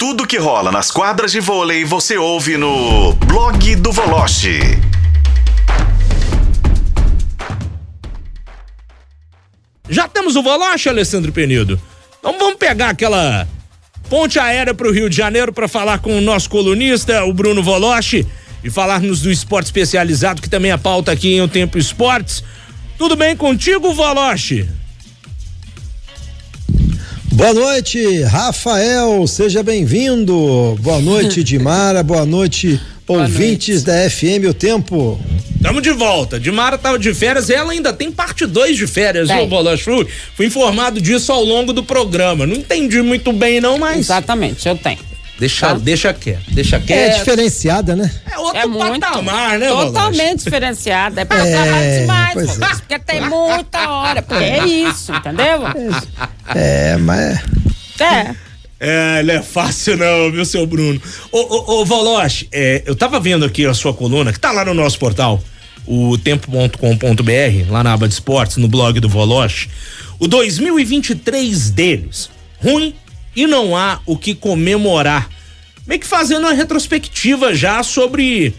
Tudo que rola nas quadras de vôlei você ouve no blog do Voloche. Já temos o Voloche, Alessandro Penido. Então vamos pegar aquela ponte aérea para o Rio de Janeiro para falar com o nosso colunista, o Bruno Voloche, e falarmos do esporte especializado, que também é pauta aqui em O Tempo Esportes. Tudo bem contigo, Voloche? Boa noite, Rafael, seja bem-vindo. Boa noite, Dimara, boa noite, boa ouvintes noite. da FM O Tempo. Tamo de volta. Dimara tava de férias e ela ainda tem parte 2 de férias, viu, Bolacho? Fui, fui informado disso ao longo do programa. Não entendi muito bem, não, mas. Exatamente, eu tenho. Deixa, tá? deixa quieto, deixa é quieto. É diferenciada, né? É outro é muito, patamar, né, Totalmente diferenciada. É pra é, trabalhar demais, é. porque tem muita hora, porque é isso, entendeu? É, mas... É. É, não é fácil não, viu, seu Bruno? Ô, ô, ô Valoche, é, eu tava vendo aqui a sua coluna, que tá lá no nosso portal, o tempo.com.br, lá na aba de esportes, no blog do Voloche. O 2023 deles, ruim e não há o que comemorar. Meio que fazendo uma retrospectiva já sobre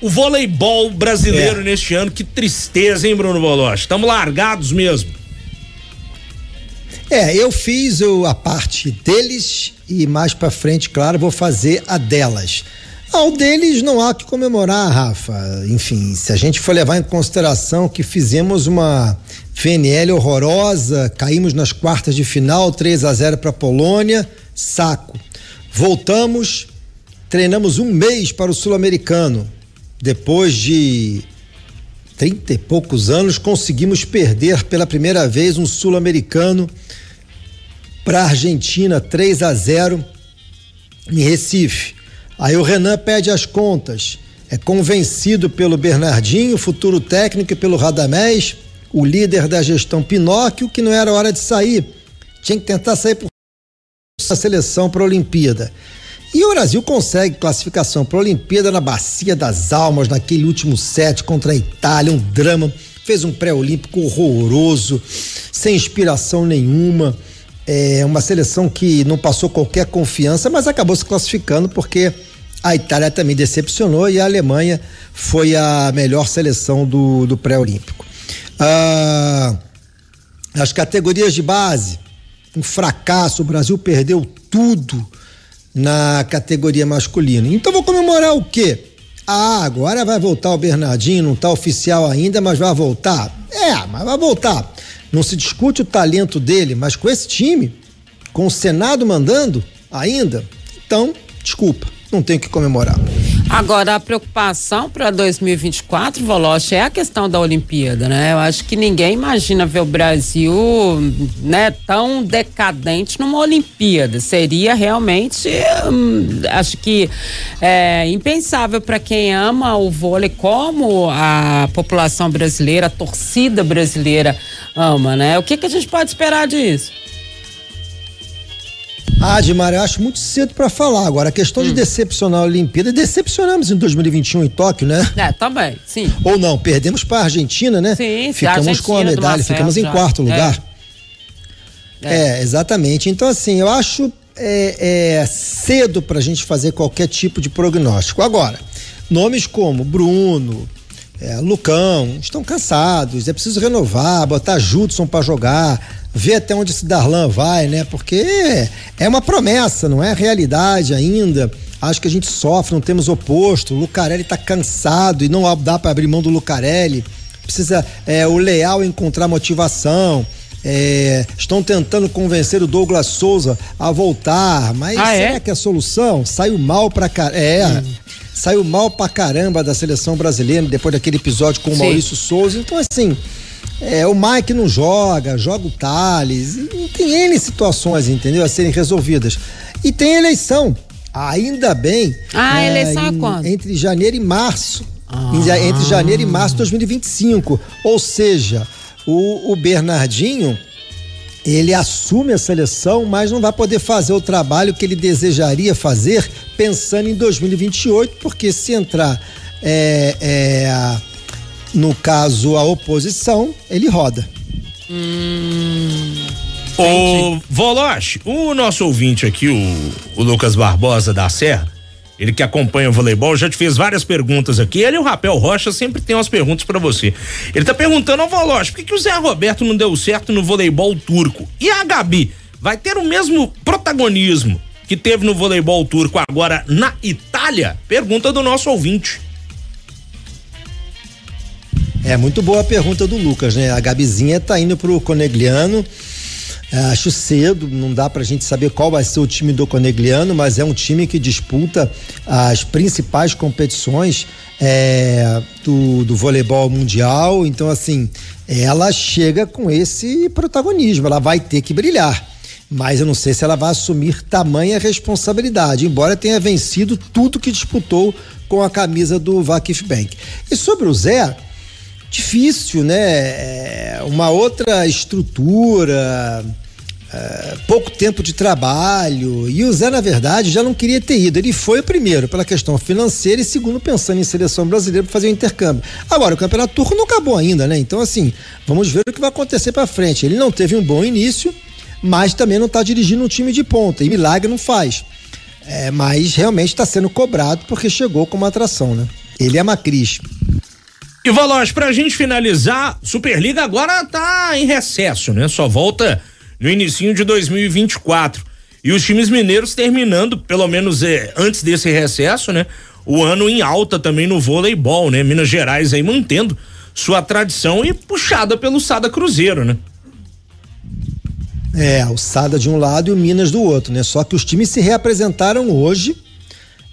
o voleibol brasileiro é. neste ano. Que tristeza, hein, Bruno Boloche? Estamos largados mesmo. É, eu fiz a parte deles e mais para frente, claro, vou fazer a delas. Ao deles não há que comemorar, Rafa. Enfim, se a gente for levar em consideração que fizemos uma VNL horrorosa, caímos nas quartas de final, 3 a 0 para a Polônia, saco. Voltamos, treinamos um mês para o Sul-Americano. Depois de trinta e poucos anos, conseguimos perder pela primeira vez um Sul-Americano para a Argentina, 3 a 0 em Recife. Aí o Renan pede as contas, é convencido pelo Bernardinho, futuro técnico, e pelo Radamés o líder da gestão Pinóquio, que não era hora de sair. Tinha que tentar sair por a seleção para a Olimpíada. E o Brasil consegue classificação para a Olimpíada na Bacia das Almas, naquele último set contra a Itália, um drama. Fez um pré-olímpico horroroso, sem inspiração nenhuma. É uma seleção que não passou qualquer confiança, mas acabou se classificando porque a Itália também decepcionou e a Alemanha foi a melhor seleção do, do pré-olímpico. Ah, as categorias de base, um fracasso. O Brasil perdeu tudo na categoria masculina. Então vou comemorar o quê? Ah, agora vai voltar o Bernardinho, não está oficial ainda, mas vai voltar. É, mas vai voltar. Não se discute o talento dele, mas com esse time, com o Senado mandando ainda, então, desculpa, não tem o que comemorar. Agora, a preocupação para 2024, Voloche, é a questão da Olimpíada, né? Eu acho que ninguém imagina ver o Brasil né, tão decadente numa Olimpíada. Seria realmente, hum, acho que é, impensável para quem ama o vôlei, como a população brasileira, a torcida brasileira ama, né? O que, que a gente pode esperar disso? Ah, Dimar, eu acho muito cedo para falar. Agora, a questão hum. de decepcionar a Olimpíada, decepcionamos em 2021 em Tóquio, né? É, também, sim. Ou não, perdemos para a Argentina, né? Sim, Ficamos Argentina, com a medalha, ficamos em quarto lugar. É. é. é, exatamente. Então, assim, eu acho é, é cedo para a gente fazer qualquer tipo de prognóstico. Agora, nomes como Bruno, é, Lucão, estão cansados, é preciso renovar, botar Judson para jogar, ver até onde esse Darlan vai, né? Porque é uma promessa, não é realidade ainda. Acho que a gente sofre, não temos oposto. O Lucarelli tá cansado e não dá para abrir mão do Lucarelli. Precisa é, o Leal encontrar motivação. É, estão tentando convencer o Douglas Souza a voltar, mas ah, será é? que é a solução? Saiu mal pra caramba. É, hum. Saiu mal pra caramba da seleção brasileira depois daquele episódio com o Sim. Maurício Souza. Então, assim, é, o Mike não joga, joga o Thales. Tem N situações, entendeu? A serem resolvidas. E tem eleição. Ainda bem. Ah, é, eleição é quando? Entre janeiro e março. Ah. Entre janeiro e março de 2025. Ou seja, o, o Bernardinho ele assume a seleção, mas não vai poder fazer o trabalho que ele desejaria fazer pensando em 2028, porque se entrar é, é, no caso a oposição, ele roda. Hum. O Voloche, o nosso ouvinte aqui, o, o Lucas Barbosa da Serra, ele que acompanha o voleibol, já te fez várias perguntas aqui. Ele e o Rapel Rocha sempre tem umas perguntas para você. Ele tá perguntando ao Voloche, por que, que o Zé Roberto não deu certo no voleibol turco? E a Gabi vai ter o mesmo protagonismo que teve no voleibol turco agora na Itália? Pergunta do nosso ouvinte. É muito boa a pergunta do Lucas, né? A Gabizinha tá indo pro Conegliano. É, acho cedo, não dá pra gente saber qual vai ser o time do Conegliano, mas é um time que disputa as principais competições é, do, do voleibol mundial. Então, assim, ela chega com esse protagonismo, ela vai ter que brilhar. Mas eu não sei se ela vai assumir tamanha responsabilidade, embora tenha vencido tudo que disputou com a camisa do Vakif Bank. E sobre o Zé, difícil, né? É uma outra estrutura, é, pouco tempo de trabalho. E o Zé, na verdade, já não queria ter ido. Ele foi primeiro pela questão financeira e segundo pensando em seleção brasileira para fazer o intercâmbio. Agora, o campeonato turco não acabou ainda, né? Então, assim, vamos ver o que vai acontecer para frente. Ele não teve um bom início, mas também não está dirigindo um time de ponta. E milagre não faz. É, mas realmente está sendo cobrado porque chegou como atração, né? Ele é Macris. E Valoz, pra gente finalizar, Superliga agora tá em recesso, né? Só volta no início de 2024. E os times mineiros terminando, pelo menos é, antes desse recesso, né? O ano em alta também no voleibol, né? Minas Gerais aí mantendo sua tradição e puxada pelo Sada Cruzeiro, né? É, o Sada de um lado e o Minas do outro, né? Só que os times se reapresentaram hoje,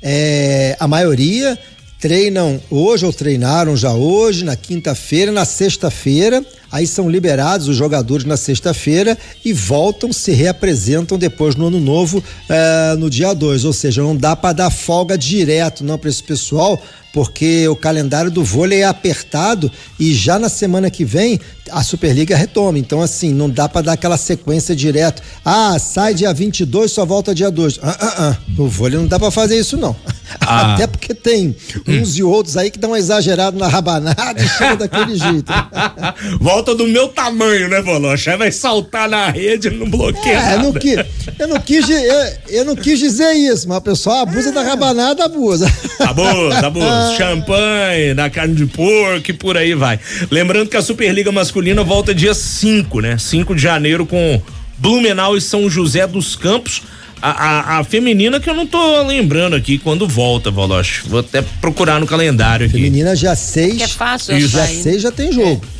é, a maioria treinam hoje ou treinaram já hoje, na quinta-feira, na sexta-feira. Aí são liberados os jogadores na sexta-feira e voltam, se reapresentam depois no ano novo, eh, no dia 2. Ou seja, não dá para dar folga direto não para esse pessoal, porque o calendário do vôlei é apertado e já na semana que vem a Superliga retoma. Então, assim, não dá para dar aquela sequência direto. Ah, sai dia 22, só volta dia 2. Ah, ah, ah. No vôlei não dá para fazer isso, não. Ah. Até porque tem uns hum. e outros aí que dão um exagerado na rabanada e chega daquele jeito. volta do meu tamanho, né, Volocha? Aí vai saltar na rede, não bloqueia. É, eu não, quis, eu, não quis, eu, eu não quis dizer isso, mas o pessoal abusa da rabanada, abusa. Abusa, abusa. Champanhe, da carne de porco e por aí vai. Lembrando que a Superliga Masculina volta dia 5, né? 5 de janeiro com Blumenau e São José dos Campos. A, a, a, feminina que eu não tô lembrando aqui quando volta, Voloche. Vou até procurar no calendário aqui. Feminina já seis. Que é fácil, Já seis já tem jogo. É.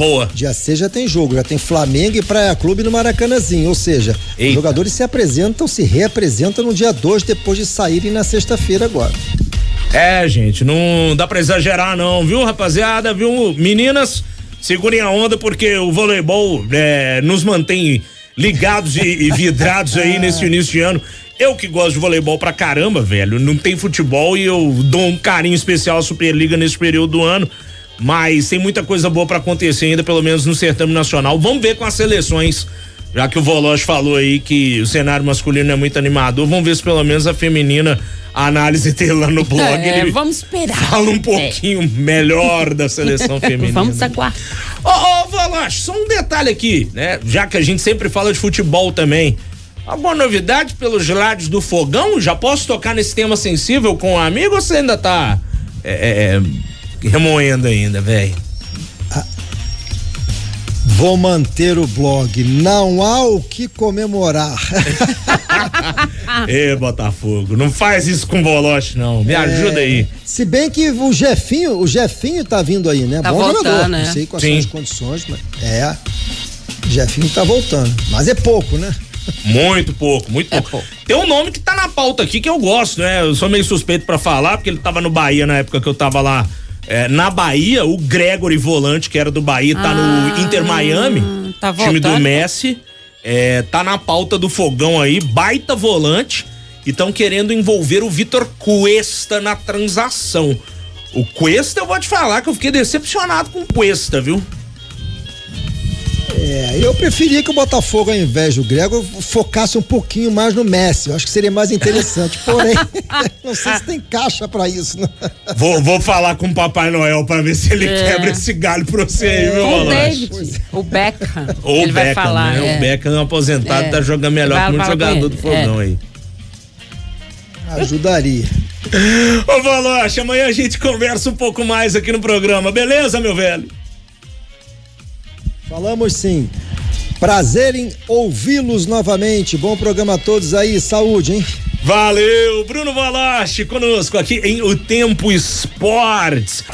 Boa. Dia 6 já tem jogo, já tem Flamengo e Praia Clube no Maracanãzinho. Ou seja, Eita. os jogadores se apresentam, se reapresentam no dia 2 depois de saírem na sexta-feira agora. É, gente, não dá pra exagerar, não, viu, rapaziada? Viu? Meninas, segurem a onda porque o voleibol é, nos mantém ligados e, e vidrados aí nesse início de ano. Eu que gosto de voleibol pra caramba, velho. Não tem futebol e eu dou um carinho especial à Superliga nesse período do ano mas tem muita coisa boa para acontecer ainda, pelo menos no certame nacional. Vamos ver com as seleções, já que o Voloz falou aí que o cenário masculino é muito animador, vamos ver se pelo menos a feminina, a análise dele lá no blog, é, vamos esperar. Fala um pouquinho é. melhor da seleção feminina. vamos aguardar. Ô, ô Voloz, só um detalhe aqui, né? Já que a gente sempre fala de futebol também. Uma boa novidade pelos lados do fogão, já posso tocar nesse tema sensível com um amigo ou você ainda tá é, é, é remoendo ainda, velho. Vou manter o blog. Não há o que comemorar. Ê, Botafogo, não faz isso com o Voloche, não. Me é, ajuda aí. Se bem que o Jefinho, o Jefinho tá vindo aí, né? Tá Bom voltando, jogador. Né? Não sei quais Sim. são as condições, mas é. O Jefinho tá voltando. Mas é pouco, né? Muito pouco, muito é pouco. pouco. Tem um nome que tá na pauta aqui que eu gosto, né? Eu sou meio suspeito para falar, porque ele tava no Bahia na época que eu tava lá é, na Bahia, o Gregory Volante, que era do Bahia, tá ah, no Inter Miami, tá time do Messi. É, tá na pauta do fogão aí, baita volante. E estão querendo envolver o Vitor Cuesta na transação. O Cuesta, eu vou te falar que eu fiquei decepcionado com o Cuesta, viu? É, eu preferia que o Botafogo, ao invés do Grego, focasse um pouquinho mais no Messi. Eu acho que seria mais interessante. Porém, não sei se tem caixa para isso. Né? Vou, vou falar com o Papai Noel para ver se ele é. quebra esse galho pra você é. aí, viu, O David, o Beckham. Ou o Beckham, falar, né? É. O Beckham é um aposentado, é. tá jogando melhor que muito jogador do fogão é. aí. Ajudaria. Ô, Valoche, amanhã a gente conversa um pouco mais aqui no programa, beleza, meu velho? Falamos sim. Prazer em ouvi-los novamente. Bom programa a todos aí. Saúde, hein? Valeu, Bruno Valache conosco aqui em O Tempo Esportes.